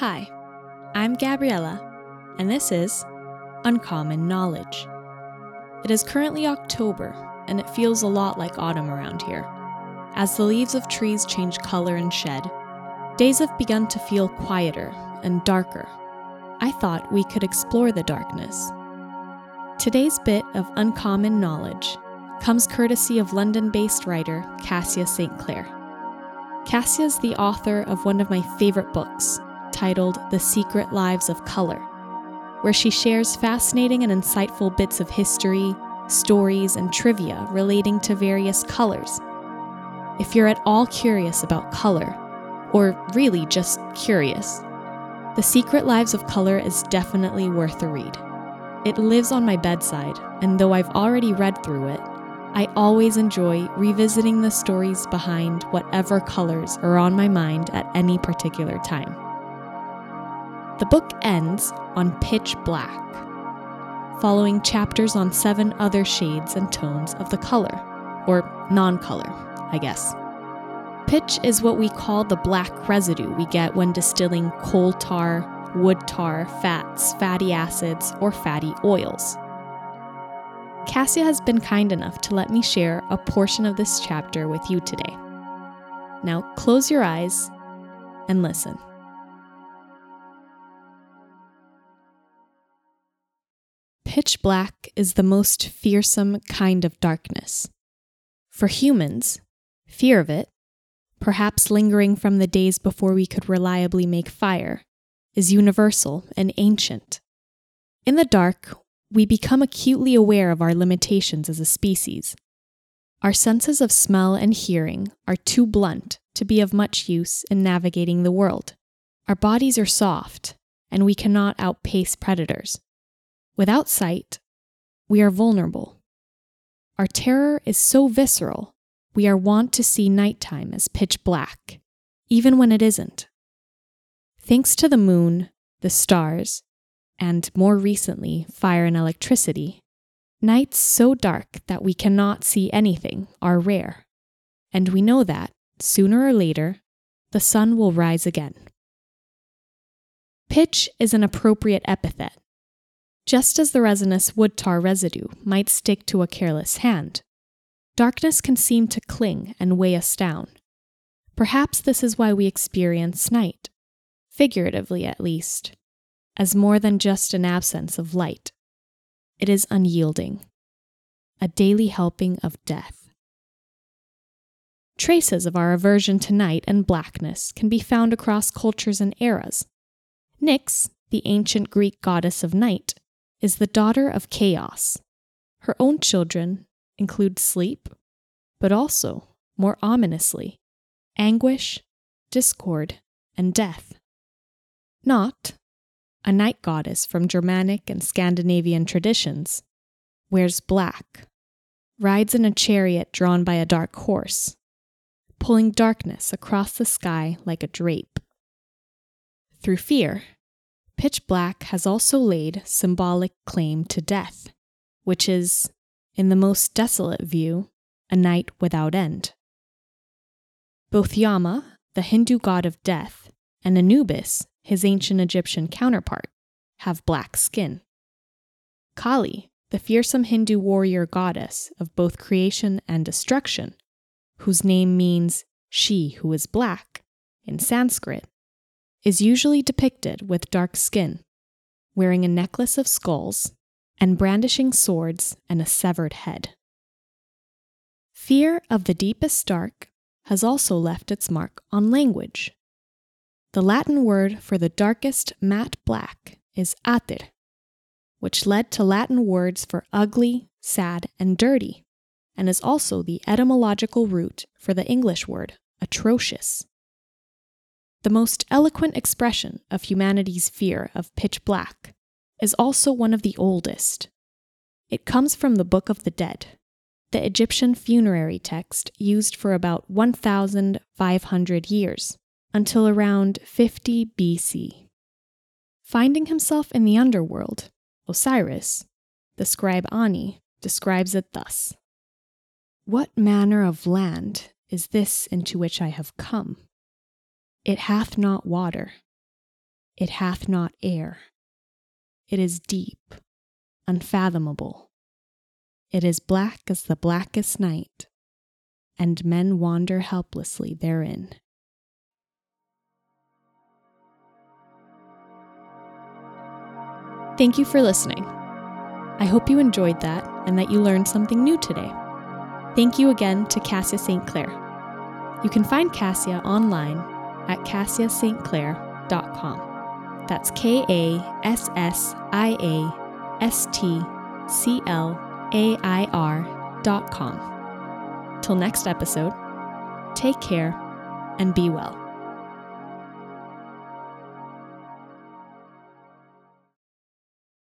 Hi, I'm Gabriella, and this is Uncommon Knowledge. It is currently October, and it feels a lot like autumn around here. As the leaves of trees change color and shed, days have begun to feel quieter and darker. I thought we could explore the darkness. Today's bit of uncommon knowledge comes courtesy of London based writer Kassia St. Clair. Kassia is the author of one of my favorite books, titled The Secret Lives of Color, where she shares fascinating and insightful bits of history, stories, and trivia relating to various colors. If you're at all curious about color, or really just curious, The Secret Lives of Color is definitely worth a read. It lives on my bedside, and though I've already read through it, I always enjoy revisiting the stories behind whatever colors are on my mind at any particular time. The book ends on pitch black, following chapters on seven other shades and tones of the color, or non color, I guess. Pitch is what we call the black residue we get when distilling coal tar, wood tar, fats, fatty acids, or fatty oils. Kassia has been kind enough to let me share a portion of this chapter with you today. Now close your eyes and listen. Pitch black is the most fearsome kind of darkness. For humans, fear of it, perhaps lingering from the days before we could reliably make fire, is universal and ancient. In the dark, we become acutely aware of our limitations as a species. Our senses of smell and hearing are too blunt to be of much use in navigating the world. Our bodies are soft, and we cannot outpace predators. Without sight, we are vulnerable. Our terror is so visceral, we are wont to see nighttime as pitch black, even when it isn't. Thanks to the moon, the stars, and more recently, fire and electricity, nights so dark that we cannot see anything are rare. And we know that, sooner or later, the sun will rise again. Pitch is an appropriate epithet just as the resinous wood tar residue might stick to a careless hand, darkness can seem to cling and weigh us down. Perhaps this is why we experience night, figuratively at least, as more than just an absence of light. It is unyielding, a daily helping of death. Traces of our aversion to night and blackness can be found across cultures and eras. Nyx, the ancient Greek goddess of night, is the daughter of chaos. Her own children include sleep, but also, more ominously, anguish, discord, and death. Nótt a night goddess from Germanic and Scandinavian traditions, wears black, rides in a chariot drawn by a dark horse, pulling darkness across the sky like a drape. Through fear, Pitch Black has also laid symbolic claim to death, which is, in the most desolate view, a night without end. Both Yama, the Hindu god of death, and Anubis, his ancient Egyptian counterpart, have black skin. Kali, the fearsome Hindu warrior goddess of both creation and destruction, whose name means she who is black in Sanskrit, is usually depicted with dark skin, wearing a necklace of skulls, and brandishing swords and a severed head. Fear of the deepest dark has also left its mark on language. The Latin word for the darkest matte black is ater, which led to Latin words for ugly, sad, and dirty, and is also the etymological root for the English word atrocious the most eloquent expression of humanity's fear of pitch black, is also one of the oldest. It comes from the Book of the Dead, the Egyptian funerary text used for about 1,500 years, until around 50 BC. Finding himself in the underworld, Osiris, the scribe Ani, describes it thus What manner of land is this into which I have come? It hath not water. it hath not air. It is deep, unfathomable. It is black as the blackest night, and men wander helplessly therein. Thank you for listening. I hope you enjoyed that and that you learned something new today. Thank you again to Kassia St. Clair. You can find Kassia online at kassiastclair.com. That's K A S S I A S T C L A I R dot com. Till next episode, take care and be well.